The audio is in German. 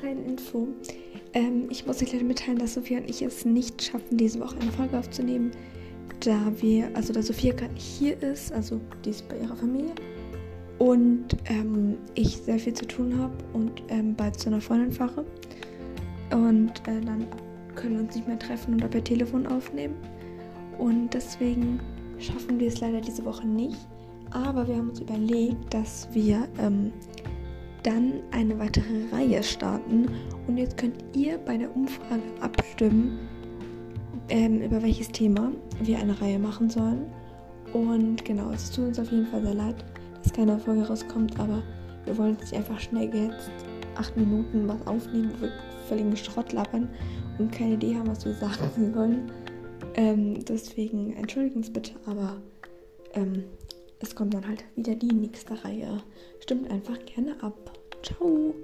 kleine Info. Ähm, ich muss euch leider mitteilen, dass Sophia und ich es nicht schaffen, diese Woche eine Folge aufzunehmen, da wir, also da Sophia gerade nicht hier ist, also die ist bei ihrer Familie. Und ähm, ich sehr viel zu tun habe und ähm, bald zu einer Freundin fahre. Und äh, dann können wir uns nicht mehr treffen oder per Telefon aufnehmen. Und deswegen schaffen wir es leider diese Woche nicht, aber wir haben uns überlegt, dass wir ähm, dann eine weitere Reihe starten. Und jetzt könnt ihr bei der Umfrage abstimmen, ähm, über welches Thema wir eine Reihe machen sollen. Und genau, es tut uns auf jeden Fall sehr leid, dass keine Folge rauskommt, aber wir wollen jetzt einfach schnell jetzt acht Minuten was aufnehmen, wo wir völligen Schrott labern und keine Idee haben, was wir sagen sollen. Ähm, deswegen entschuldigt uns bitte, aber ähm, es kommt dann halt wieder die nächste Reihe. Stimmt einfach gerne ab. Ciao.